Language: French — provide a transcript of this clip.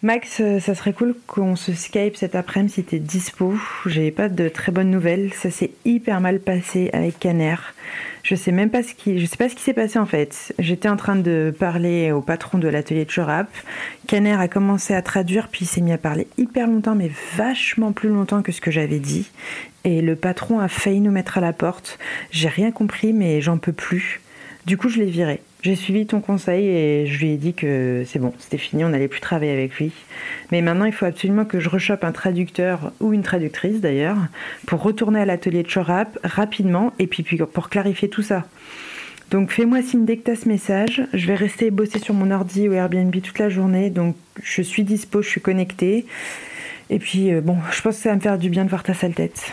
Max, euh, ça serait cool qu'on se Skype cet après-midi si t'es dispo. J'ai pas de très bonnes nouvelles. Ça s'est hyper mal passé avec Caner. Je sais même pas ce qui, je pas ce qui s'est passé en fait. J'étais en train de parler au patron de l'atelier de Chorap. Caner a commencé à traduire, puis il s'est mis à parler hyper longtemps, mais vachement plus longtemps que ce que j'avais dit. Et le patron a failli nous mettre à la porte. J'ai rien compris, mais j'en peux plus. Du coup, je l'ai viré. J'ai suivi ton conseil et je lui ai dit que c'est bon, c'était fini, on n'allait plus travailler avec lui. Mais maintenant, il faut absolument que je rechoppe un traducteur ou une traductrice d'ailleurs pour retourner à l'atelier de Chorap rapidement et puis, pour clarifier tout ça. Donc fais-moi signe dès que tu as ce message. Je vais rester bosser sur mon ordi ou Airbnb toute la journée. Donc je suis dispo, je suis connectée. Et puis euh, bon, je pense que ça va me faire du bien de voir ta sale tête.